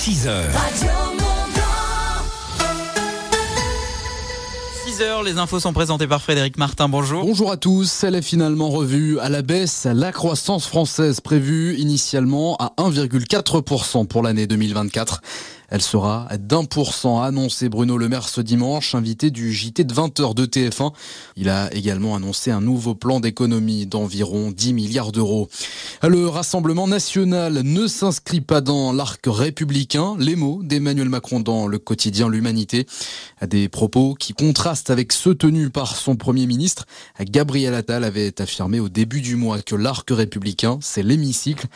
6h. 6h, les infos sont présentées par Frédéric Martin. Bonjour. Bonjour à tous. Elle est finalement revue à la baisse. La croissance française prévue initialement à 1,4% pour l'année 2024. Elle sera d'un pour cent, annoncé Bruno Le Maire ce dimanche, invité du JT de 20h de TF1. Il a également annoncé un nouveau plan d'économie d'environ 10 milliards d'euros. Le Rassemblement national ne s'inscrit pas dans l'arc républicain. Les mots d'Emmanuel Macron dans le quotidien L'Humanité. Des propos qui contrastent avec ceux tenus par son Premier ministre. Gabriel Attal avait affirmé au début du mois que l'arc républicain, c'est l'hémicycle.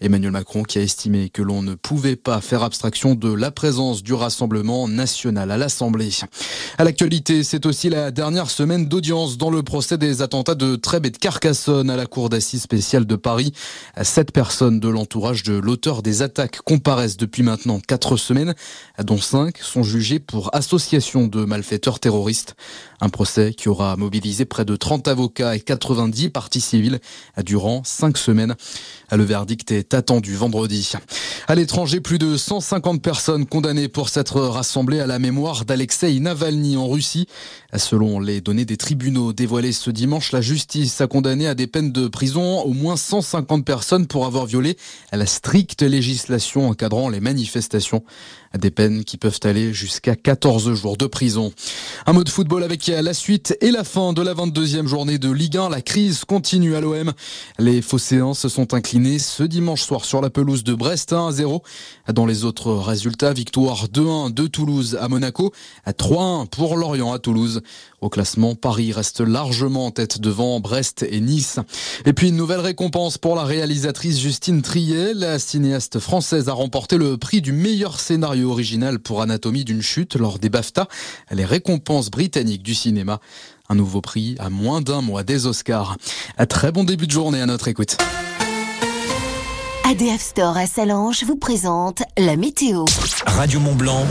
Emmanuel Macron qui a estimé que l'on ne pouvait pas faire abstraction de la présence du Rassemblement national à l'Assemblée. À l'actualité, c'est aussi la dernière semaine d'audience dans le procès des attentats de Trèbes et de Carcassonne à la Cour d'assises spéciale de Paris. Sept personnes de l'entourage de l'auteur des attaques comparaissent depuis maintenant quatre semaines, dont cinq sont jugées pour association de malfaiteurs terroristes. Un procès qui aura mobilisé près de 30 avocats et 90 parties civiles durant cinq semaines. Le verdict est attendu vendredi. À l'étranger, plus de 150 personnes condamnées pour s'être rassemblées à la mémoire d'Alexei Navalny en Russie. Selon les données des tribunaux dévoilées ce dimanche, la justice a condamné à des peines de prison au moins 150 personnes pour avoir violé la stricte législation encadrant les manifestations. Des peines qui peuvent aller jusqu'à 14 jours de prison. Un mot de football avec la suite et la fin de la 22e journée de Ligue 1. La crise continue à l'OM. Les Phocéens se sont inclinés ce dimanche soir sur la pelouse de Brest 1 0. Dans les autres résultats, victoire 2-1 de Toulouse à Monaco, 3-1 pour Lorient à Toulouse. Au classement, Paris reste largement en tête devant Brest et Nice. Et puis une nouvelle récompense pour la réalisatrice Justine Triet. La cinéaste française a remporté le prix du meilleur scénario original pour Anatomie d'une chute lors des BAFTA, les récompenses britanniques du cinéma. Un nouveau prix à moins d'un mois des Oscars. Un très bon début de journée à notre écoute. ADF Store à Salange vous présente la météo. Radio Mont Blanc,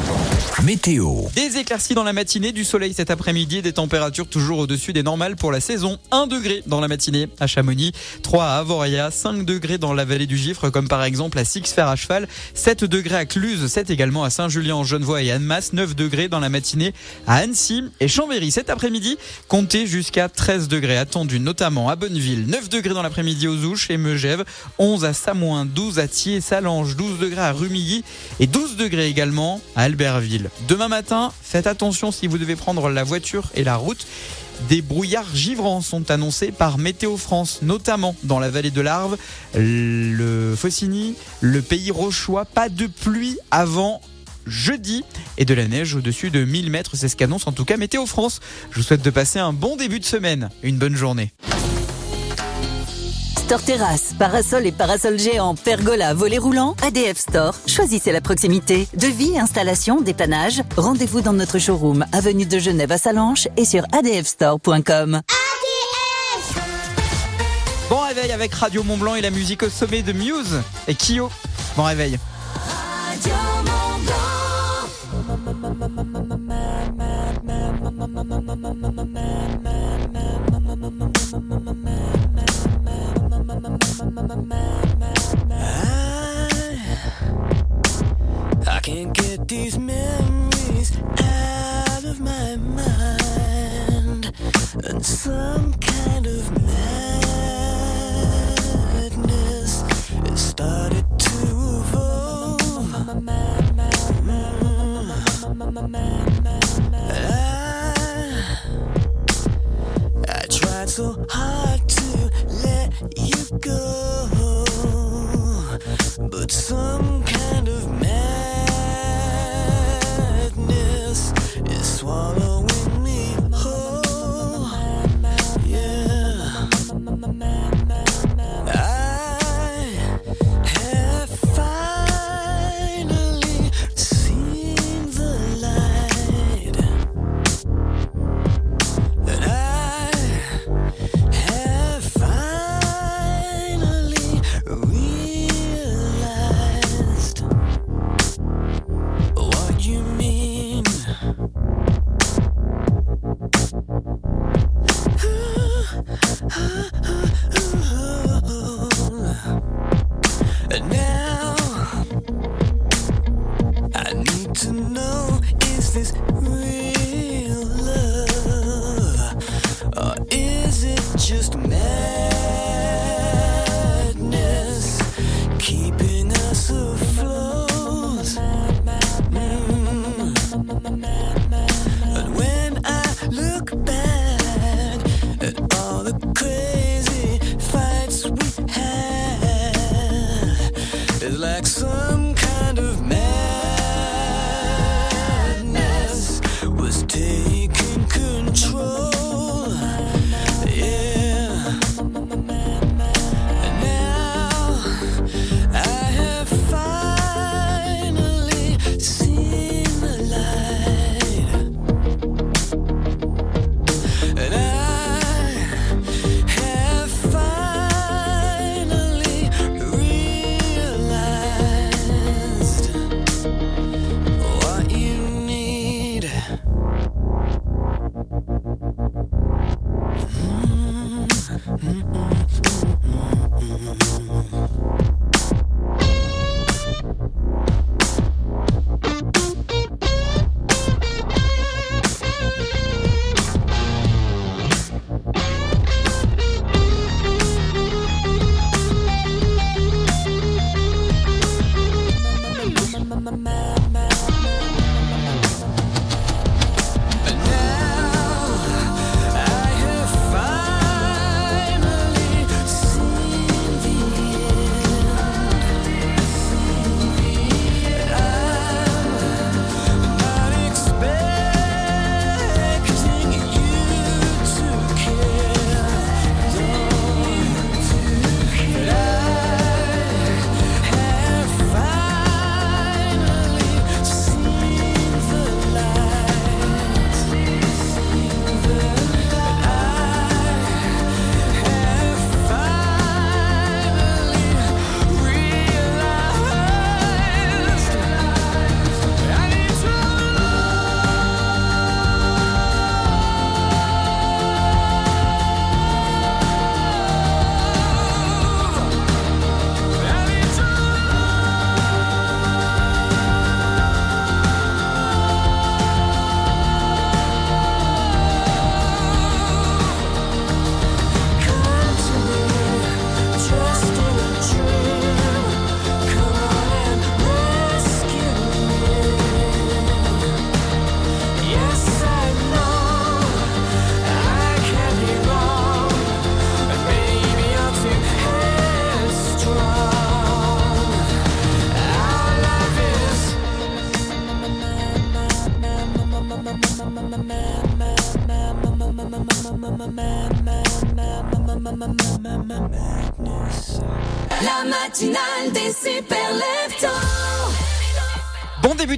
météo. Des éclaircies dans la matinée, du soleil cet après-midi des températures toujours au-dessus des normales pour la saison. 1 degré dans la matinée à Chamonix, 3 à Avoria, 5 degrés dans la vallée du Gifre comme par exemple à Six-Fer à cheval, 7 degrés à Cluse, 7 également à Saint-Julien en Genevois et Annemasse, 9 degrés dans la matinée à Annecy et Chambéry cet après-midi, comptez jusqu'à 13 degrés attendus notamment à Bonneville, 9 degrés dans l'après-midi aux Ouches et Megève, 11 à Samoin, 12 à Thiers, Salange, 12 degrés à Rumilly et 12 degrés également à Albertville. Demain matin, faites attention si vous devez prendre la voiture et la route. Des brouillards givrants sont annoncés par Météo France, notamment dans la vallée de l'Arve, le Faucigny, le pays rochois. Pas de pluie avant jeudi et de la neige au-dessus de 1000 mètres. C'est ce qu'annonce en tout cas Météo France. Je vous souhaite de passer un bon début de semaine. Une bonne journée. Store Terrasse, parasol et parasol géant, pergola, volet roulant, ADF Store. Choisissez la proximité. Devis, installation, dépannage. Rendez-vous dans notre showroom, avenue de Genève à Salanches et sur adfstore.com. Bon réveil avec Radio Mont Blanc et la musique au sommet de Muse et Kyo. Bon réveil. I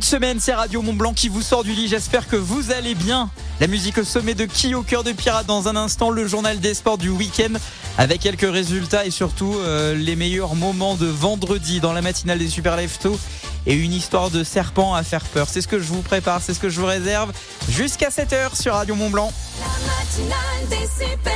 semaine, c'est Radio Mont Blanc qui vous sort du lit. J'espère que vous allez bien. La musique au sommet de qui au cœur de pirate dans un instant, le journal des sports du week-end avec quelques résultats et surtout euh, les meilleurs moments de vendredi dans la matinale des super leftos et une histoire de serpent à faire peur. C'est ce que je vous prépare, c'est ce que je vous réserve jusqu'à 7h sur Radio Mont Blanc. La matinale des super.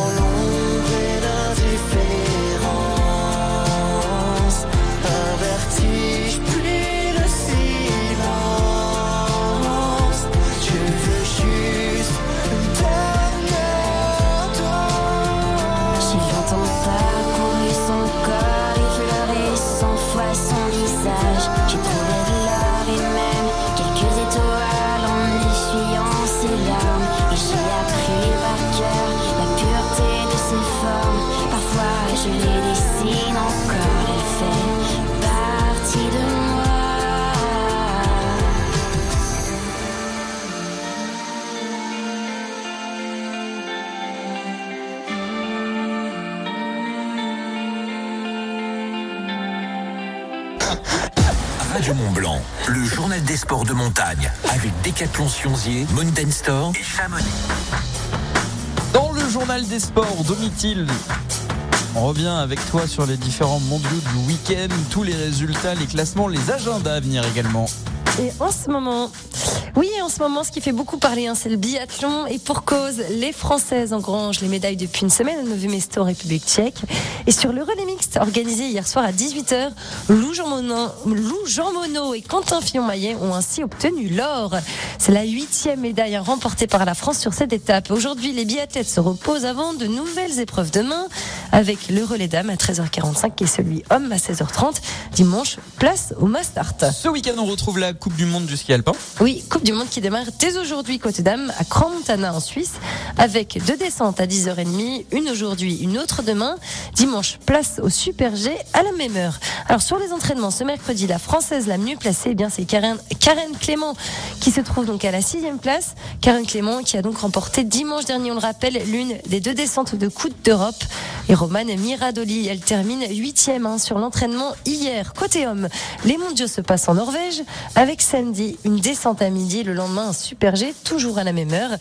Fois son visage. Journal des sports de montagne avec Décathlon Sionzier, Mountain Store et Chamonix. Dans le journal des sports, Domitil. On revient avec toi sur les différents mondiaux du week-end, tous les résultats, les classements, les agendas à venir également. Et en ce moment, oui, en ce moment, ce qui fait beaucoup parler, hein, c'est le biathlon. Et pour cause, les Françaises engrangent les médailles depuis une semaine à Novi Mesto, République tchèque. Et sur le relais mixte, organisé hier soir à 18h, Lou Jean Monod, Lou Jean Monod et Quentin Fillon-Maillet ont ainsi obtenu l'or. C'est la huitième médaille remportée par la France sur cette étape. Aujourd'hui, les biathlètes se reposent avant de nouvelles épreuves demain, avec le relais dames à 13h45 et celui homme à 16h30. Dimanche, place au Mastart. Ce week-end, on retrouve la Coupe du Monde du ski alpin. Oui, Coupe du Monde qui démarre dès aujourd'hui côté dames à Crans-Montana en Suisse avec deux descentes à 10h30, une aujourd'hui, une autre demain. Dimanche, place au Super G à la même heure. Alors sur les entraînements ce mercredi, la française la mieux placée, eh bien c'est Karen, Karen Clément qui se trouve donc à la sixième place. Karen Clément qui a donc remporté dimanche dernier, on le rappelle, l'une des deux descentes de coupe d'Europe. Et Romane Miradoli, elle termine huitième hein, sur l'entraînement hier. Côté homme, les mondiaux se passent en Norvège avec samedi une descente à midi, le lendemain un super G, toujours à la même heure.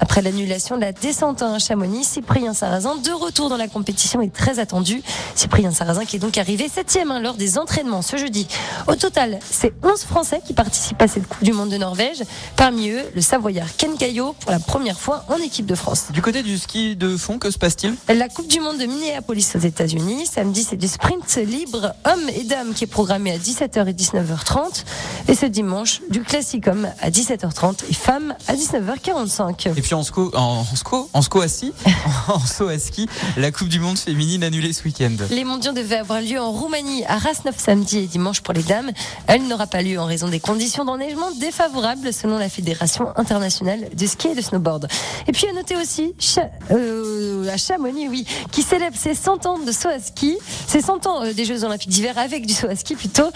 Après l'annulation de la descente à Chamonix, Cyprien Sarrazin, de retour dans la compétition, est très attendu. Cyprien Sarrazin qui est donc arrivé septième hein, lors des entraînements ce jeudi. Au total, c'est 11 Français qui participent à cette Coupe du Monde de Norvège. Parmi eux, le Savoyard Ken Caillot pour la première fois en équipe de France. Du côté du ski de fond, que se passe-t-il? La Coupe du Monde de Minneapolis aux États-Unis. Samedi, c'est du sprint libre hommes et dames qui est programmé à 17h et 19h30. Et ce dimanche, du classique homme à 17h30 et femmes à 19h45. Et puis en sco, en, en sco, en sco à ski, en saut à ski, la Coupe du Monde féminine annulée ce week-end. Les mondiaux devaient avoir lieu en Roumanie à Rasnov samedi et dimanche pour les dames. Elle n'aura pas lieu en raison des conditions d'enneigement défavorables selon la Fédération internationale de ski et de snowboard. Et puis à noter aussi Cha- euh, à Chamonix, oui, qui célèbre ses 100 ans de saut à ski, ses 100 ans euh, des Jeux Olympiques d'hiver avec du saut à ski plutôt.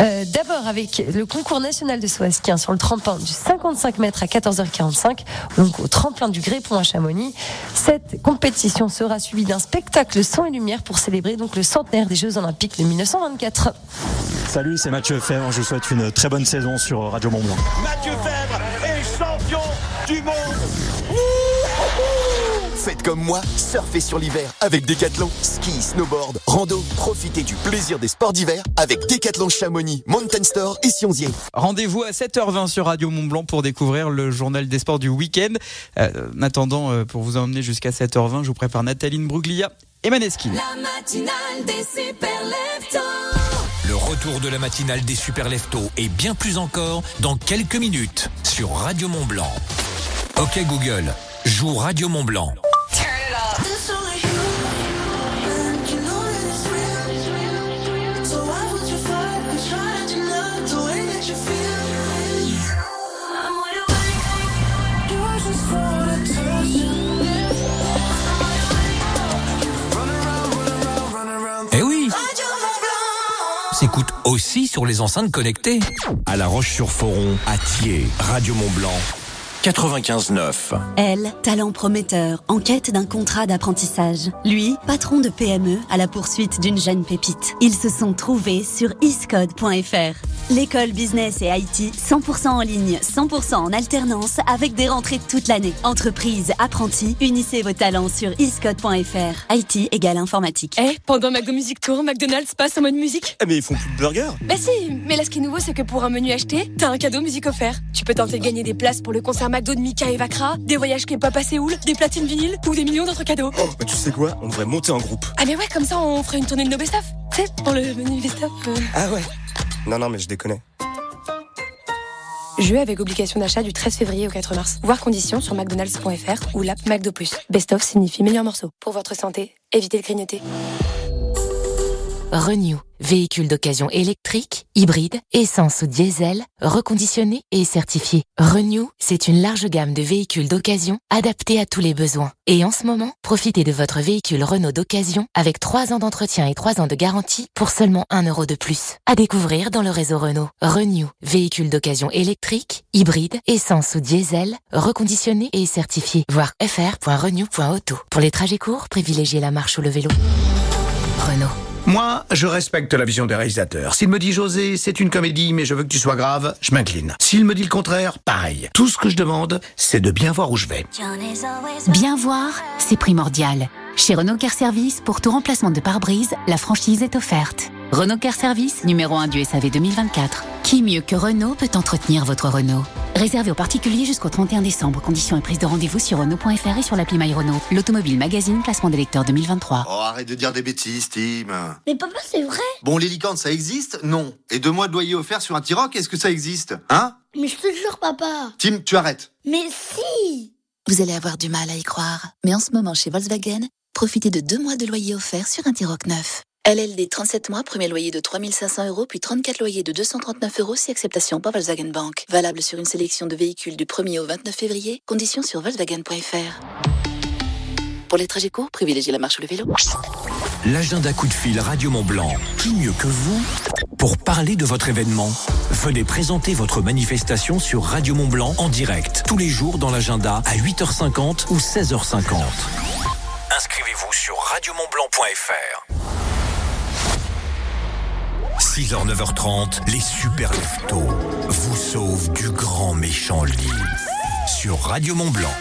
Euh, D'abord avec le concours national de saut à ski hein, sur le tremplin du 55 mètres à 14h45, donc au tremplin du Grépon à Chamonix. Cette compétition sera suivie d'un spectacle son et lumière pour célébrer donc le centenaire des Jeux Olympiques de 1924. Salut, c'est Mathieu Fèvre. Je vous souhaite une très bonne saison sur Radio Mont Blanc. Mathieu Fèvre est champion du monde Faites comme moi, surfez sur l'hiver avec Decathlon. Ski, snowboard, rando, profitez du plaisir des sports d'hiver avec Decathlon Chamonix, Mountain Store et Sionzier. Rendez-vous à 7h20 sur Radio Mont Blanc pour découvrir le journal des sports du week-end. Euh, en attendant, euh, pour vous emmener jusqu'à 7h20, je vous prépare Nathalie Bruglia et Maneskin. La matinale des super leftos. Le retour de la matinale des super leftos et bien plus encore dans quelques minutes sur Radio Mont Blanc. Ok Google, joue Radio Mont Blanc. Eh oui S'écoute aussi sur les enceintes connectées. À La Roche-sur-Foron, à Thiers, Radio Mont Blanc, 95.9. Elle, talent prometteur, en quête d'un contrat d'apprentissage. Lui, patron de PME à la poursuite d'une jeune pépite. Ils se sont trouvés sur iscode.fr. L'école business et IT 100% en ligne, 100% en alternance avec des rentrées toute l'année. Entreprise, apprentis, unissez vos talents sur iscode.fr. IT égale informatique. Eh, pendant McDo Music Tour, McDonald's passe en mode musique Eh mais ils font plus de burgers Bah si, mais là ce qui est nouveau c'est que pour un menu acheté, t'as un cadeau musique offert. Tu peux tenter de gagner des places pour le concert McDo de Mika et Vakra, des voyages K-pop à Séoul, des platines vinyles ou des millions d'autres cadeaux. Oh, bah tu sais quoi? On devrait monter en groupe. Ah mais ouais, comme ça on ferait une tournée de nos best-of. Tu sais, pour le menu best-of. euh. Ah ouais Non, non, mais je déconne. Jeu avec obligation d'achat du 13 février au 4 mars. Voir conditions sur mcdonalds.fr ou l'app McDo+. Best-of signifie meilleur morceau. Pour votre santé, évitez de grignoter. Renew, véhicule d'occasion électrique, hybride, essence ou diesel, reconditionné et certifié. Renew, c'est une large gamme de véhicules d'occasion adaptés à tous les besoins. Et en ce moment, profitez de votre véhicule Renault d'occasion avec 3 ans d'entretien et 3 ans de garantie pour seulement 1 euro de plus. À découvrir dans le réseau Renault. Renew, véhicule d'occasion électrique, hybride, essence ou diesel, reconditionné et certifié. Voir fr.renew.auto. Pour les trajets courts, privilégiez la marche ou le vélo. Renault. Moi, je respecte la vision des réalisateurs. S'il me dit José, c'est une comédie, mais je veux que tu sois grave, je m'incline. S'il me dit le contraire, pareil. Tout ce que je demande, c'est de bien voir où je vais. Bien voir, c'est primordial. Chez Renault Car Service, pour tout remplacement de pare-brise, la franchise est offerte. Renault Car Service, numéro 1 du SAV 2024. Qui mieux que Renault peut entretenir votre Renault? Réservé aux particuliers jusqu'au 31 décembre. Conditions et prise de rendez-vous sur Renault.fr et sur l'appli My Renault. L'automobile magazine, classement des lecteurs 2023. Oh, arrête de dire des bêtises, Tim. Mais papa, c'est vrai Bon, les licornes, ça existe? Non. Et deux mois de loyer offert sur un T-Roc, est-ce que ça existe? Hein? Mais je te jure, papa Tim, tu arrêtes. Mais si Vous allez avoir du mal à y croire. Mais en ce moment, chez Volkswagen, profitez de deux mois de loyer offert sur un T-Roc neuf. LLD 37 mois, premier loyer de 3500 euros, puis 34 loyers de 239 euros si acceptation par Volkswagen Bank. Valable sur une sélection de véhicules du 1er au 29 février. Conditions sur Volkswagen.fr. Pour les trajets courts, privilégiez la marche ou le vélo. L'agenda coup de fil Radio Mont Blanc. Qui mieux que vous pour parler de votre événement? Venez présenter votre manifestation sur Radio Mont Blanc en direct tous les jours dans l'agenda à 8h50 ou 16h50. Inscrivez-vous sur radiomontblanc.fr. 6h, 9h30, les super leftos vous sauvent du grand méchant lit sur Radio Mont Blanc.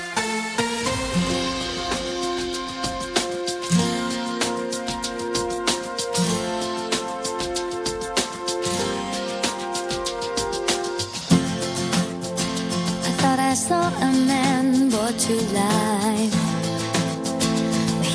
I thought I saw a man brought to life.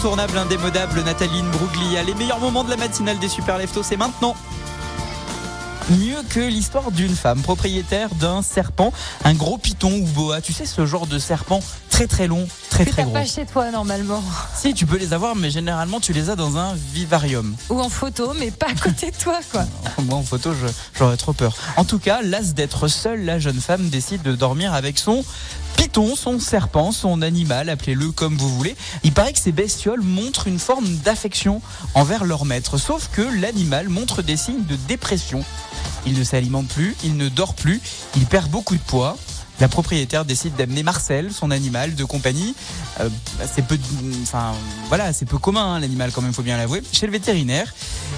Incontournable, indémodable, Nathalie Bruglia. Les meilleurs moments de la matinale des Super Leftos, c'est maintenant. Mieux que l'histoire d'une femme propriétaire d'un serpent, un gros python ou boa. Tu sais, ce genre de serpent très très long, très Que très gros. pas chez toi normalement. Si, tu peux les avoir, mais généralement, tu les as dans un vivarium. Ou en photo, mais pas à côté de toi, quoi. Moi, en photo, j'aurais trop peur. En tout cas, las d'être seule, la jeune femme décide de dormir avec son son serpent, son animal, appelez-le comme vous voulez. Il paraît que ces bestioles montrent une forme d'affection envers leur maître, sauf que l'animal montre des signes de dépression. Il ne s'alimente plus, il ne dort plus, il perd beaucoup de poids. La propriétaire décide d'amener Marcel, son animal de compagnie. Euh, c'est peu, enfin voilà, c'est peu commun hein, l'animal quand même, faut bien l'avouer. Chez le vétérinaire.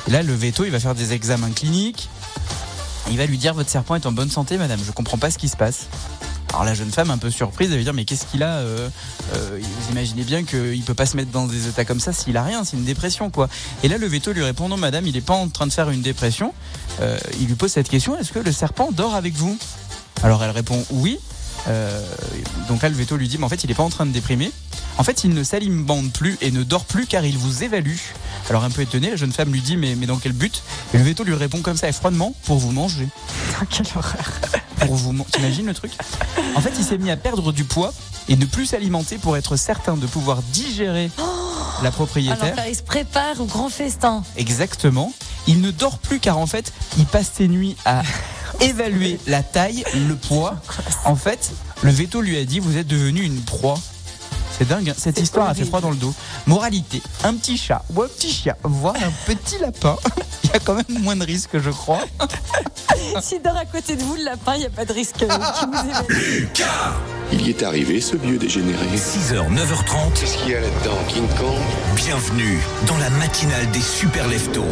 Là, le veto, il va faire des examens cliniques. Il va lui dire votre serpent est en bonne santé, madame. Je comprends pas ce qui se passe. Alors la jeune femme, un peu surprise, elle va dire mais qu'est-ce qu'il a euh, euh, Vous imaginez bien qu'il peut pas se mettre dans des états comme ça s'il a rien, c'est une dépression quoi. Et là le veto lui répond non madame, il est pas en train de faire une dépression. Euh, il lui pose cette question est-ce que le serpent dort avec vous? Alors elle répond oui. Euh, donc là le veto lui dit mais en fait il est pas en train de déprimer. En fait il ne s'alimente plus et ne dort plus car il vous évalue. Alors un peu étonné, la jeune femme lui dit mais, mais dans quel but? Et le veto lui répond comme ça et froidement pour vous manger. Quelle horreur. Pour vous man- T'imagines le truc? En fait il s'est mis à perdre du poids et ne plus s'alimenter pour être certain de pouvoir digérer la propriétaire. Alors, il se prépare au grand festin. Exactement. Il ne dort plus car en fait, il passe ses nuits à évaluer la taille, le poids. En fait, le veto lui a dit vous êtes devenu une proie. C'est dingue, hein. cette histoire a fait froid dans le dos. Moralité, un petit chat ou un petit chien, voire un petit lapin, il y a quand même moins de risques, je crois. S'il dort à côté de vous, le lapin, il n'y a pas de risque. Il y est arrivé, ce vieux dégénéré. 6h, 9h30. Qu'est-ce qu'il y a là-dedans, King Kong? Bienvenue dans la matinale des super leftos.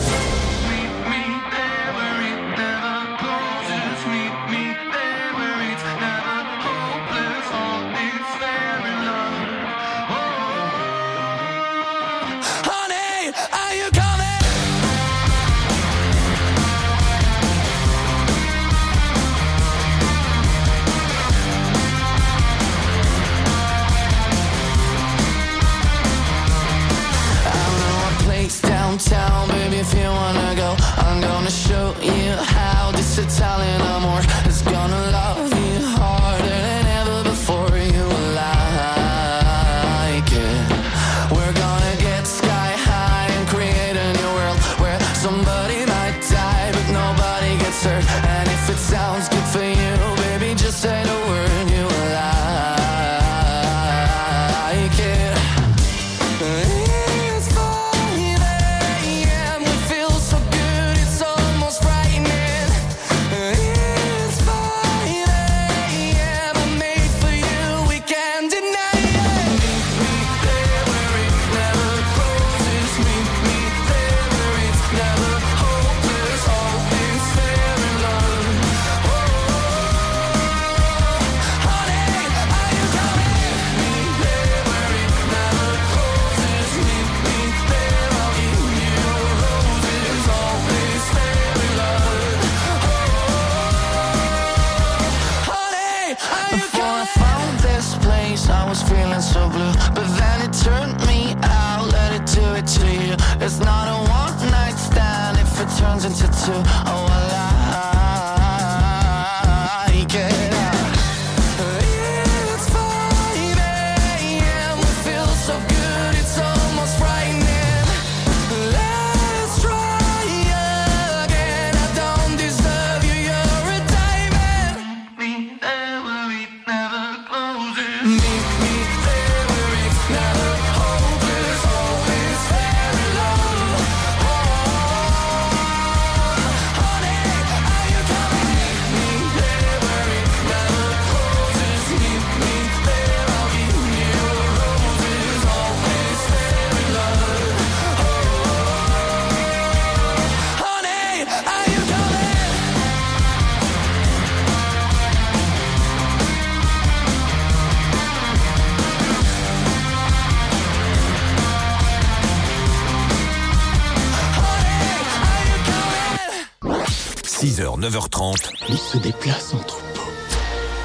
9h30. Il se déplace entre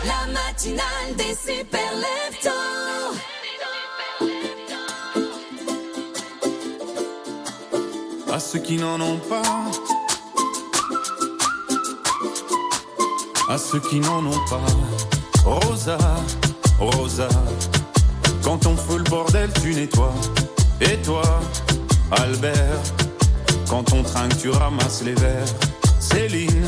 La matinale des super leftos. à ceux qui n'en ont pas. À ceux qui n'en ont pas. Rosa, Rosa, quand on fout le bordel, tu nettoies. Et toi, Albert, quand on trinque, tu ramasses les verres. Céline,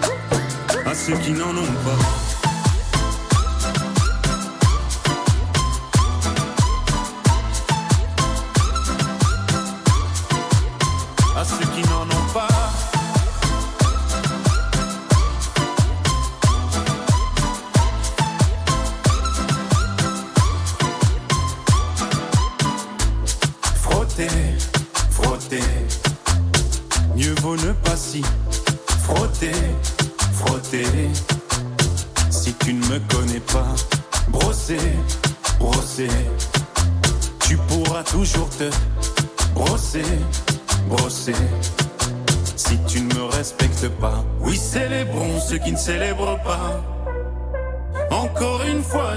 À ceux qui n'en ont pas.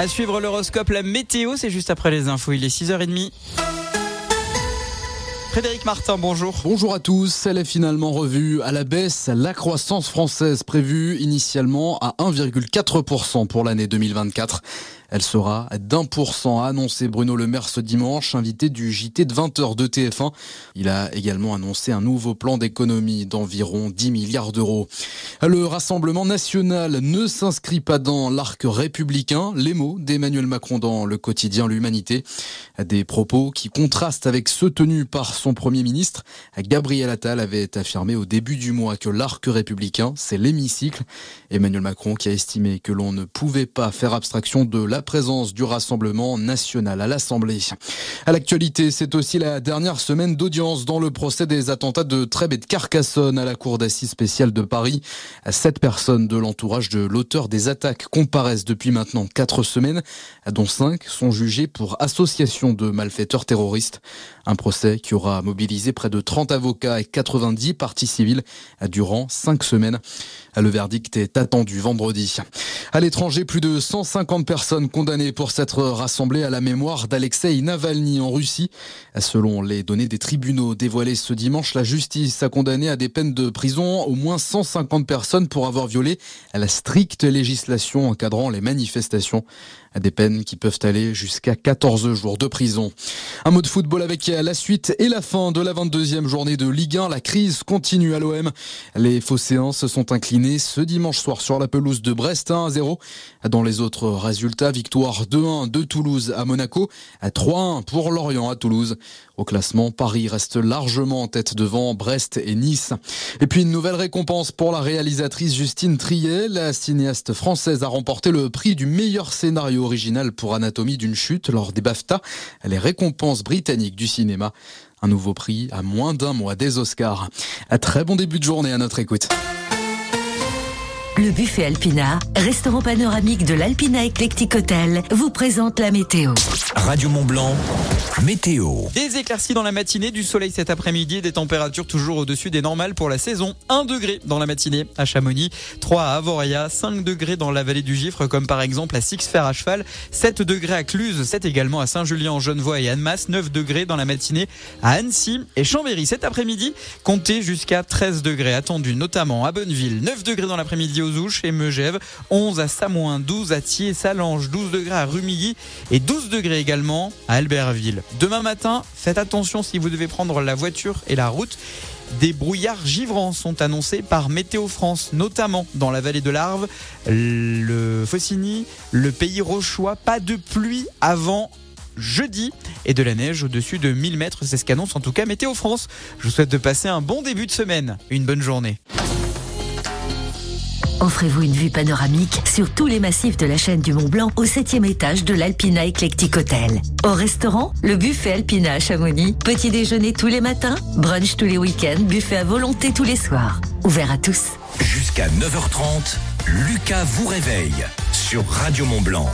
À suivre l'horoscope, la météo, c'est juste après les infos. Il est 6h30. Frédéric Martin, bonjour. Bonjour à tous. Elle est finalement revue à la baisse. La croissance française prévue initialement à 1,4% pour l'année 2024. Elle sera d'un pour cent, a annoncé Bruno Le Maire ce dimanche, invité du JT de 20h de TF1. Il a également annoncé un nouveau plan d'économie d'environ 10 milliards d'euros. Le Rassemblement national ne s'inscrit pas dans l'arc républicain. Les mots d'Emmanuel Macron dans le quotidien L'Humanité. Des propos qui contrastent avec ceux tenus par son Premier ministre. Gabriel Attal avait affirmé au début du mois que l'arc républicain, c'est l'hémicycle. Emmanuel Macron qui a estimé que l'on ne pouvait pas faire abstraction de la présence du Rassemblement national à l'Assemblée. À l'actualité, c'est aussi la dernière semaine d'audience dans le procès des attentats de Trèbes et de Carcassonne à la Cour d'assises spéciale de Paris. Sept personnes de l'entourage de l'auteur des attaques comparaissent depuis maintenant quatre semaines, dont cinq sont jugées pour association de malfaiteurs terroristes. Un procès qui aura mobilisé près de 30 avocats et 90 parties civiles durant cinq semaines. Le verdict est attendu vendredi. À l'étranger, plus de 150 personnes condamnées pour s'être rassemblées à la mémoire d'Alexei Navalny en Russie. Selon les données des tribunaux dévoilées ce dimanche, la justice a condamné à des peines de prison au moins 150 personnes pour avoir violé la stricte législation encadrant les manifestations. Des peines qui peuvent aller jusqu'à 14 jours de prison. Un mot de football avec la suite et la fin de la 22e journée de Ligue 1. La crise continue à l'OM. Les Phocéens se sont inclinés ce dimanche soir sur la pelouse de Brest 1 à 0. Dans les autres résultats, victoire 2-1 de Toulouse à Monaco, à 3-1 pour Lorient à Toulouse. Au classement, Paris reste largement en tête devant Brest et Nice. Et puis une nouvelle récompense pour la réalisatrice Justine Triet. La cinéaste française a remporté le prix du meilleur scénario original pour Anatomie d'une chute lors des BAFTA, les récompenses britanniques du cinéma. Un nouveau prix à moins d'un mois des Oscars. Un très bon début de journée à notre écoute. Le buffet Alpina, restaurant panoramique de l'Alpina Eclectic Hotel, vous présente la météo. Radio Mont Blanc, météo. Des éclaircies dans la matinée, du soleil cet après-midi et des températures toujours au-dessus des normales pour la saison. 1 degré dans la matinée à Chamonix, 3 à Avoria, 5 degrés dans la vallée du Gifre comme par exemple à Six-Fer à cheval, 7 degrés à Cluse, 7 également à Saint-Julien en Genevois et Annemasse, 9 degrés dans la matinée à Annecy et Chambéry cet après-midi, comptez jusqu'à 13 degrés attendus notamment à Bonneville, 9 degrés dans l'après-midi aux Et Megève, 11 à Samoin, 12 à Thiers, Salange, 12 degrés à Rumilly et 12 degrés également à Albertville. Demain matin, faites attention si vous devez prendre la voiture et la route. Des brouillards givrants sont annoncés par Météo France, notamment dans la vallée de l'Arve, le Faucigny, le pays rochois. Pas de pluie avant jeudi et de la neige au-dessus de 1000 mètres. C'est ce qu'annonce en tout cas Météo France. Je vous souhaite de passer un bon début de semaine. Une bonne journée. Offrez-vous une vue panoramique sur tous les massifs de la chaîne du Mont Blanc au septième étage de l'Alpina Eclectic Hotel. Au restaurant, le buffet Alpina à Chamonix. Petit déjeuner tous les matins, brunch tous les week-ends, buffet à volonté tous les soirs. Ouvert à tous. Jusqu'à 9h30, Lucas vous réveille sur Radio Mont Blanc.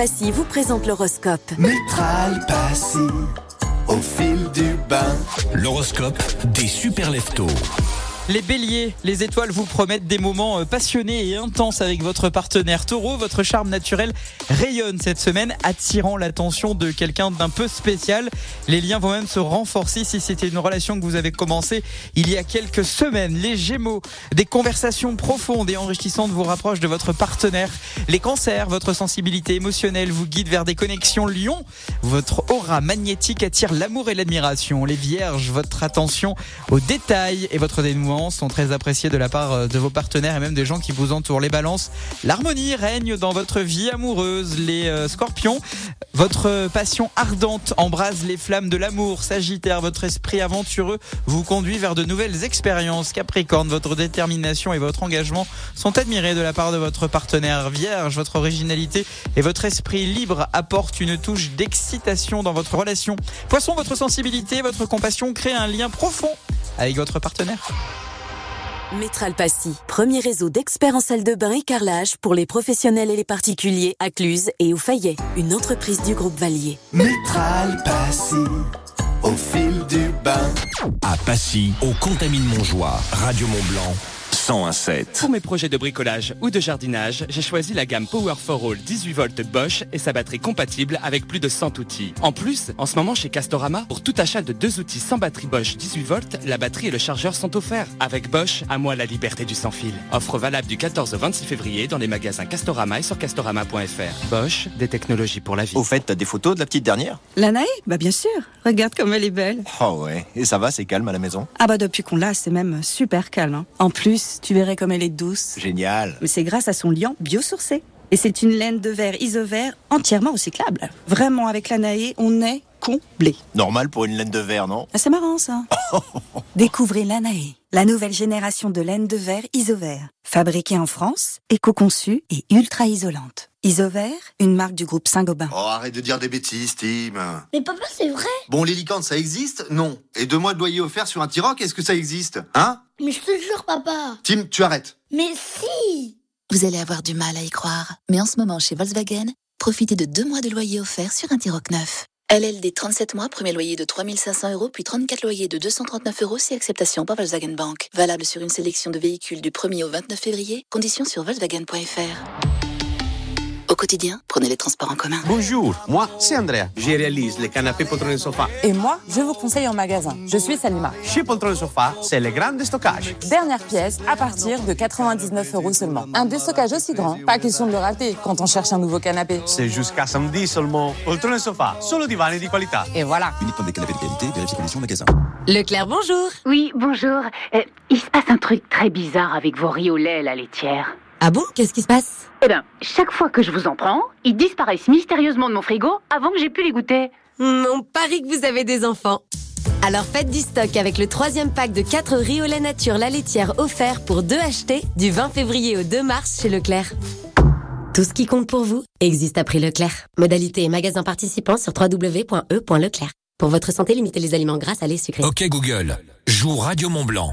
Passy vous présente l'horoscope. Métral Passy, au fil du bain. L'horoscope des super leftos. Les béliers, les étoiles vous promettent des moments euh, passionnés et intenses avec votre partenaire taureau. Votre charme naturel rayonne cette semaine, attirant l'attention de quelqu'un d'un peu spécial. Les liens vont même se renforcer si c'était une relation que vous avez commencée il y a quelques semaines. Les gémeaux, des conversations profondes et enrichissantes vous rapprochent de votre partenaire. Les cancers, votre sensibilité émotionnelle vous guide vers des connexions lions. Votre aura magnétique attire l'amour et l'admiration. Les vierges, votre attention aux détails et votre dénouement sont très appréciés de la part euh, de vos partenaires et même des gens qui vous entourent. Les balances, l'harmonie règne dans votre vie amoureuse. Les euh, scorpions, votre passion ardente embrase les flammes de l'amour. Sagittaire, votre esprit aventureux vous conduit vers de nouvelles expériences. Capricorne, votre détermination et votre engagement sont admirés de la part de votre partenaire. Vierge, votre originalité et votre esprit libre apportent une touche d'excitation dans votre relation. Poisson, votre sensibilité votre compassion créent un lien profond avec votre partenaire. Métral Passy, premier réseau d'experts en salle de bain et carrelage pour les professionnels et les particuliers à Cluse et au Fayet, une entreprise du groupe Valier. Métral Passy, au fil du bain. À Passy, au Contamine Montjoie, Radio Mont Blanc, 101.7. Pour mes projets de bricolage ou de jardinage, j'ai choisi la gamme Power for All 18 volts Bosch et sa batterie compatible avec plus de 100 outils. En plus, en ce moment chez Castorama, pour tout achat de deux outils sans batterie Bosch 18 volts, la batterie et le chargeur sont offerts. Avec Bosch, à moi la liberté du sans fil. Offre valable du 14 au 26 février dans les magasins Castorama et sur castorama.fr. Bosch, des technologies pour la vie. Au fait, t'as des photos de la petite dernière? La Naë Bah bien sûr. Regarde comme elle est belle. Oh ouais, et ça va, c'est calme à la maison? Ah bah depuis qu'on l'a, c'est même super calme. hein. En plus, tu verrais comme elle est douce. Génial. Mais c'est grâce à son liant biosourcé. Et c'est une laine de verre isovert entièrement recyclable. Vraiment, avec la Naë, on est comblé. Normal pour une laine de verre, non Ah, c'est marrant ça. Découvrez l'Anae, la nouvelle génération de laine de verre isovert. Fabriquée en France, éco-conçue et ultra isolante. Isovert, une marque du groupe Saint-Gobain. Oh, arrête de dire des bêtises, Tim. Mais papa, c'est vrai Bon, les licornes, ça existe? Non. Et deux mois de loyer offert sur un T-Roc, est-ce que ça existe? Hein? Mais je te jure, papa Tim, tu arrêtes. Mais si Vous allez avoir du mal à y croire, mais en ce moment chez Volkswagen, profitez de deux mois de loyer offert sur un T-Roc neuf. LLD 37 mois, premier loyer de 3500 euros, puis 34 loyers de 239 euros si acceptation par Volkswagen Bank. Valable sur une sélection de véhicules du 1er au 29 février. Conditions sur volkswagen.fr. Au quotidien, prenez les transports en commun. Bonjour, moi c'est Andrea. Je réalise les canapés poltron sofa. Et moi, je vous conseille en magasin. Je suis Salima. Chez Poltron Sofa, c'est le grand déstockage. Dernière pièce à partir de 99 euros seulement. Un déstockage aussi grand, pas question de le rater quand on cherche un nouveau canapé. C'est jusqu'à samedi seulement. Poltron Sofa, solo divani di qualità. Et voilà. Uniquement des canapés de qualité, vérifiez conditions magasin. Leclerc, bonjour. Oui, bonjour. Euh, il se passe un truc très bizarre avec vos riz au lait, la laitière. Ah bon Qu'est-ce qui se passe? Eh bien, chaque fois que je vous en prends, ils disparaissent mystérieusement de mon frigo avant que j'ai pu les goûter. On parie que vous avez des enfants. Alors faites du stock avec le troisième pack de 4 riz au lait nature la laitière offert pour deux achetés du 20 février au 2 mars chez Leclerc. Tout ce qui compte pour vous existe à prix Leclerc. Modalité et magasin participants sur www.e.leclerc. Pour votre santé, limitez les aliments gras, salés, sucrés. Ok Google, joue Radio Mont Blanc.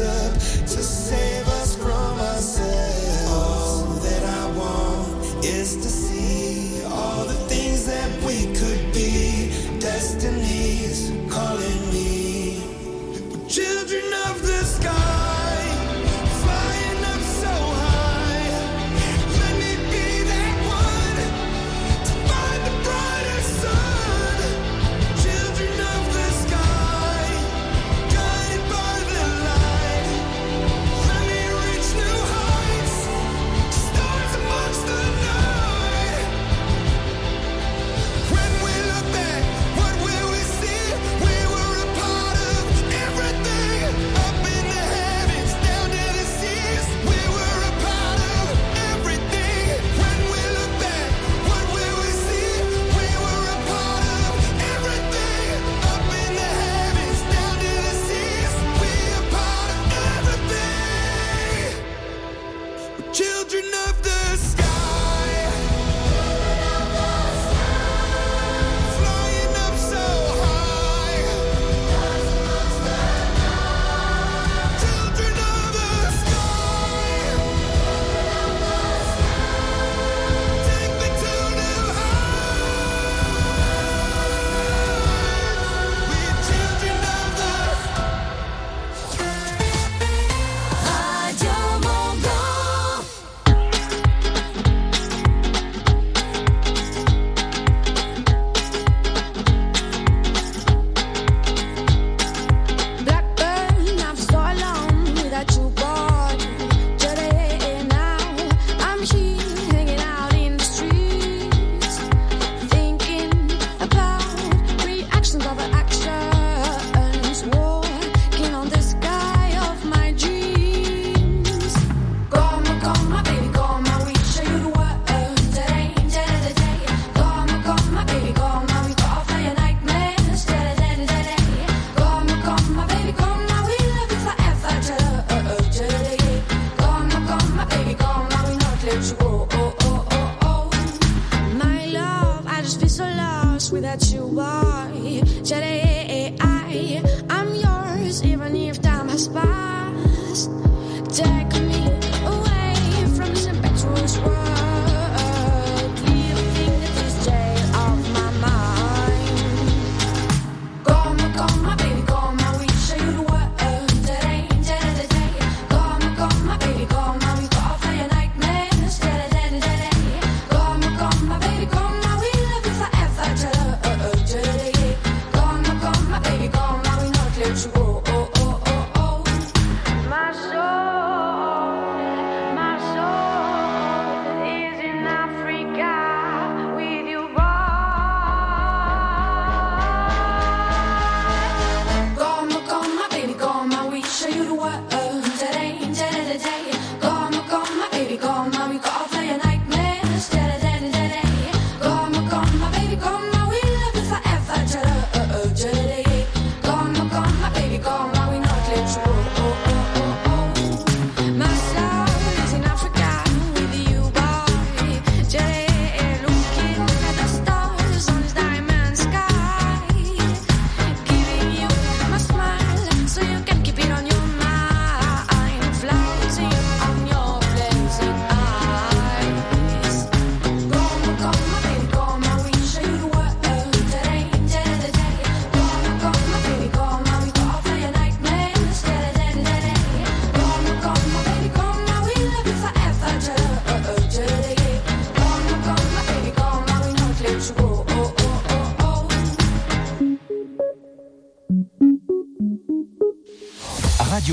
up to save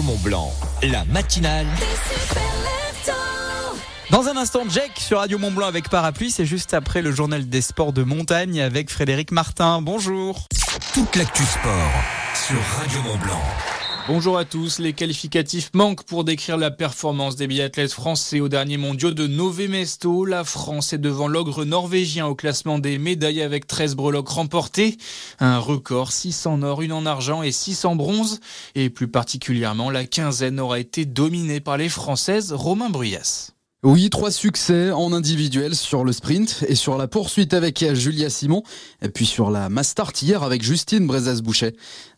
Mont Blanc. La matinale Dans un instant, Jack sur Radio Mont Blanc avec Parapluie, c'est juste après le journal des sports de montagne avec Frédéric Martin. Bonjour. Toute l'actu sport sur Radio Mont Blanc. Bonjour à tous. Les qualificatifs manquent pour décrire la performance des biathlètes français au dernier mondiaux de Nové Mesto. La France est devant l'ogre norvégien au classement des médailles avec 13 breloques remportées. Un record, 6 en or, une en argent et 6 en bronze. Et plus particulièrement, la quinzaine aura été dominée par les Françaises Romain Bruyas. Oui, trois succès en individuel sur le sprint et sur la poursuite avec Julia Simon, et puis sur la Mastart hier avec Justine Brezas-Bouchet.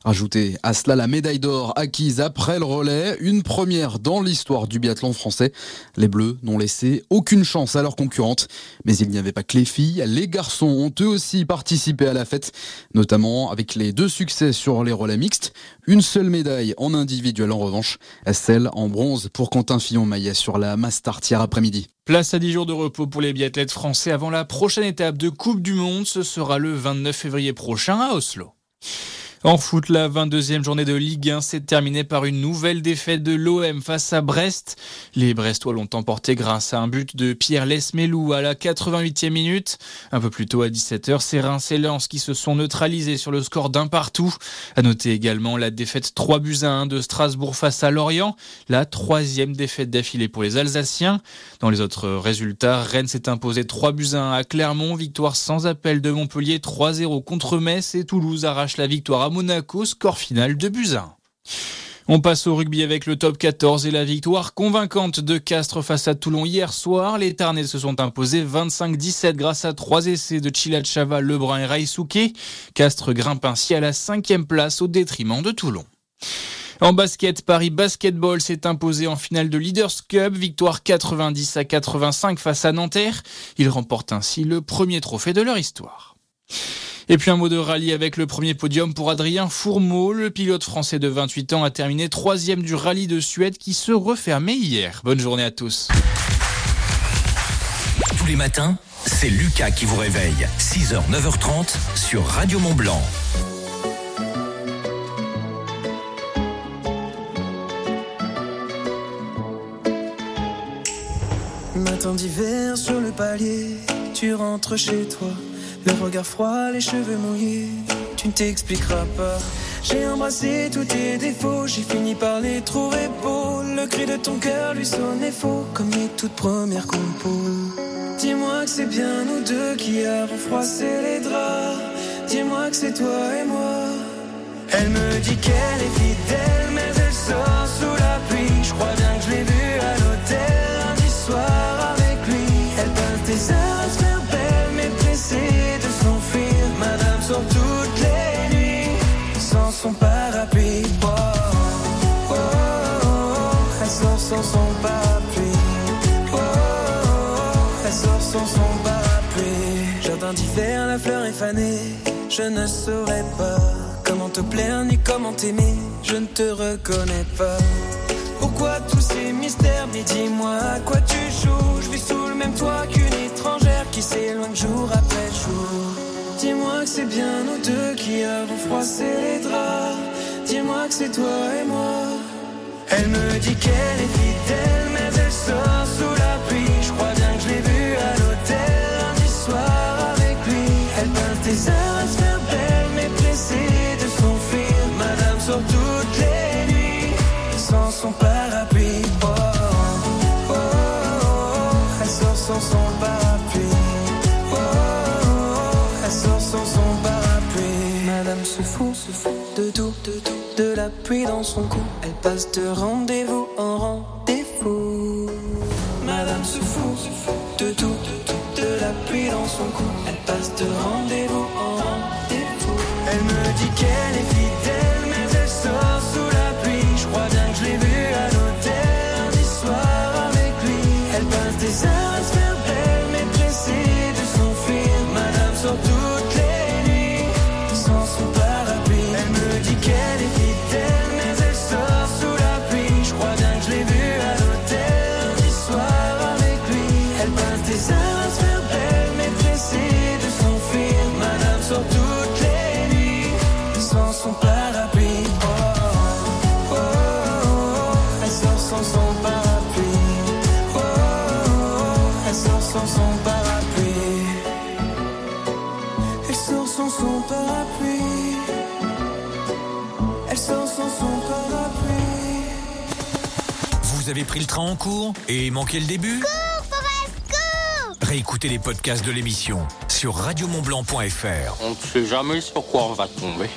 Rajoutez à cela la médaille d'or acquise après le relais, une première dans l'histoire du biathlon français. Les Bleus n'ont laissé aucune chance à leurs concurrentes, mais il n'y avait pas que les filles, les garçons ont eux aussi participé à la fête, notamment avec les deux succès sur les relais mixtes, une seule médaille en individuel en revanche, celle en bronze pour Quentin Fillon-Maillet sur la Mastart hier après-midi. Place à 10 jours de repos pour les biathlètes français avant la prochaine étape de Coupe du Monde. Ce sera le 29 février prochain à Oslo. En foot, la 22e journée de Ligue 1 s'est terminée par une nouvelle défaite de l'OM face à Brest. Les Brestois l'ont emporté grâce à un but de Pierre Lesmelou à la 88e minute. Un peu plus tôt à 17h, c'est Reims et Lens qui se sont neutralisés sur le score d'un partout. À noter également la défaite 3 buts à 1 de Strasbourg face à Lorient, la troisième défaite d'affilée pour les Alsaciens. Dans les autres résultats, Rennes s'est imposé 3 buts à 1 à Clermont, victoire sans appel de Montpellier 3-0 contre Metz et Toulouse arrache la victoire à Monaco, score final de buts à 1. On passe au rugby avec le top 14 et la victoire convaincante de Castres face à Toulon hier soir. Les Tarnais se sont imposés 25-17 grâce à trois essais de Chilachava, Lebrun et Raïsouké. Castres grimpe ainsi à la cinquième place au détriment de Toulon. En basket, Paris Basketball s'est imposé en finale de Leaders Cup, victoire 90 à 85 face à Nanterre. Ils remportent ainsi le premier trophée de leur histoire. Et puis un mot de rallye avec le premier podium pour Adrien Fourmeau. Le pilote français de 28 ans a terminé troisième du rallye de Suède qui se refermait hier. Bonne journée à tous. Tous les matins, c'est Lucas qui vous réveille. 6h, 9h30 sur Radio Mont Blanc. Matin d'hiver sur le palier, tu rentres chez toi. Le regard froid, les cheveux mouillés, tu ne t'expliqueras pas. J'ai embrassé tous tes défauts, j'ai fini par les trouver beaux. Le cri de ton cœur lui sonnait faux, comme les toutes premières compos. Dis-moi que c'est bien nous deux qui avons froissé les draps. Dis-moi que c'est toi et moi. Elle me dit qu'elle est fidèle, mais elle sort sous la pluie. Je crois bien que je l'ai vue à l'hôtel lundi soir avec lui. Elle peint tes heures son parapluie. Oh, oh, elle sort sans son parapluie. Oh, oh, oh, elle sort sans son parapluie. Jardin d'hiver, la fleur est fanée. Je ne saurais pas comment te plaire ni comment t'aimer. Je ne te reconnais pas. Pourquoi tous ces mystères? Mais dis-moi à quoi tu joues? Je vis sous le même toit qu'une étrangère qui s'éloigne jour après jour. Dis-moi que c'est bien nous deux qui avons froissé les draps. Dis-moi que c'est toi et moi. Elle me dit qu'elle est fidèle, de la pluie dans son cou. Elle passe de rendez-vous en rendez-vous. Madame se fout, de tout, de la pluie dans son cou. Elle passe de rendez-vous Vous avez pris le train en cours et manqué le début Cours, Réécoutez les podcasts de l'émission sur radiomontblanc.fr. On ne sait jamais sur quoi on va tomber.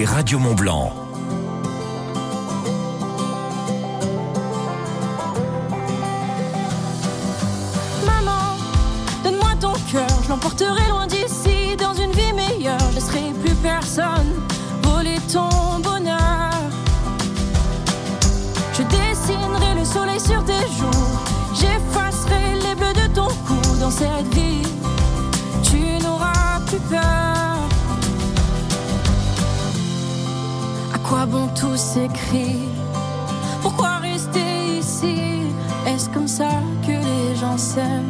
Radio Mont Blanc. Pourquoi bon tous ces Pourquoi rester ici? Est-ce comme ça que les gens s'aiment?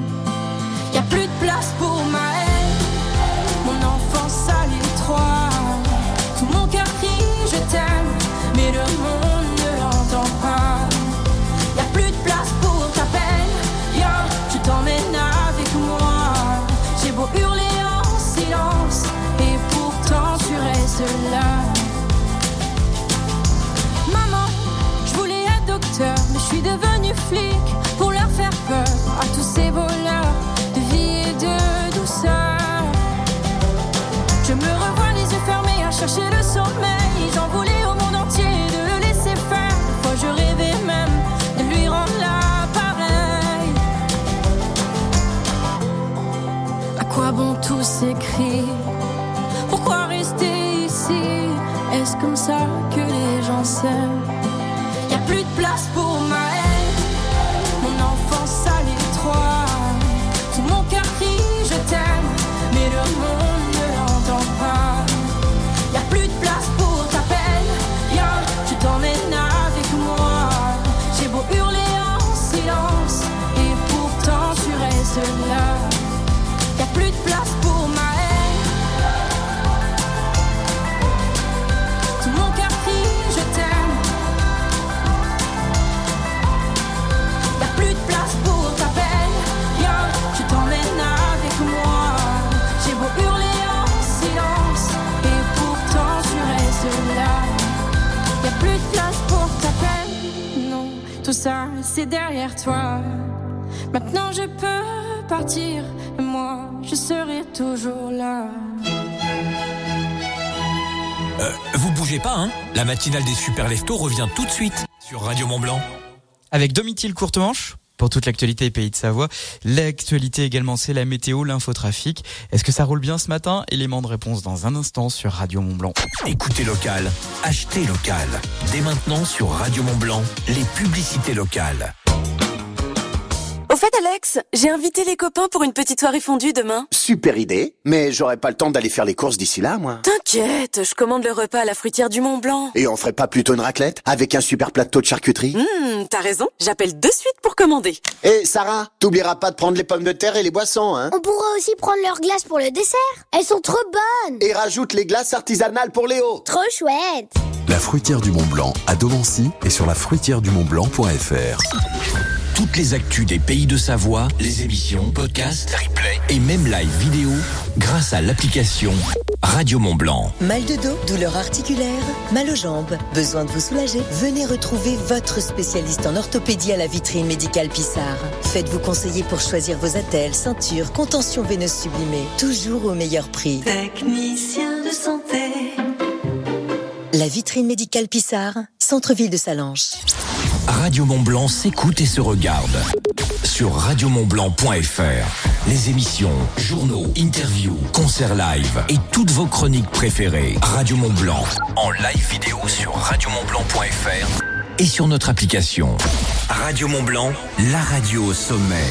comme ça que les gens s'aiment. C'est derrière toi. Maintenant je peux partir, et moi je serai toujours là. Euh, vous bougez pas, hein La matinale des super leftos revient tout de suite sur Radio Mont Blanc. Avec Domitil Courtemanche pour toute l'actualité Pays de Savoie. L'actualité également, c'est la météo, l'infotrafic. Est-ce que ça roule bien ce matin? Élément de réponse dans un instant sur Radio Mont Blanc. Écoutez local, achetez local. Dès maintenant sur Radio Mont Blanc, les publicités locales. Au fait, Alex, j'ai invité les copains pour une petite soirée fondue demain. Super idée, mais j'aurai pas le temps d'aller faire les courses d'ici là, moi. T'inquiète, je commande le repas à la fruitière du Mont Blanc. Et on ferait pas plutôt une raclette avec un super plateau de charcuterie? Hum, t'as raison, j'appelle de suite pour commander. Et Sarah, t'oublieras pas de prendre les pommes de terre et les boissons, hein? On pourra aussi prendre leurs glaces pour le dessert. Elles sont trop bonnes. Et rajoute les glaces artisanales pour Léo. Trop chouette. La fruitière du Mont Blanc à Domancy et sur la fruitière du Mont Blanc.fr. Toutes les actus des pays de Savoie, les émissions, podcasts, replays et même live vidéo grâce à l'application Radio Mont Blanc. Mal de dos, douleur articulaire, mal aux jambes, besoin de vous soulager Venez retrouver votre spécialiste en orthopédie à la vitrine médicale Pissard. Faites-vous conseiller pour choisir vos attelles, ceintures, contentions veineuses sublimées, toujours au meilleur prix. Technicien de santé. La vitrine médicale Pissard, centre-ville de Salanches. Radio Mont Blanc s'écoute et se regarde sur radiomontblanc.fr. Les émissions, journaux, interviews, concerts live et toutes vos chroniques préférées. Radio Mont Blanc en live vidéo sur radiomontblanc.fr et sur notre application. Radio Mont Blanc, la radio au sommet.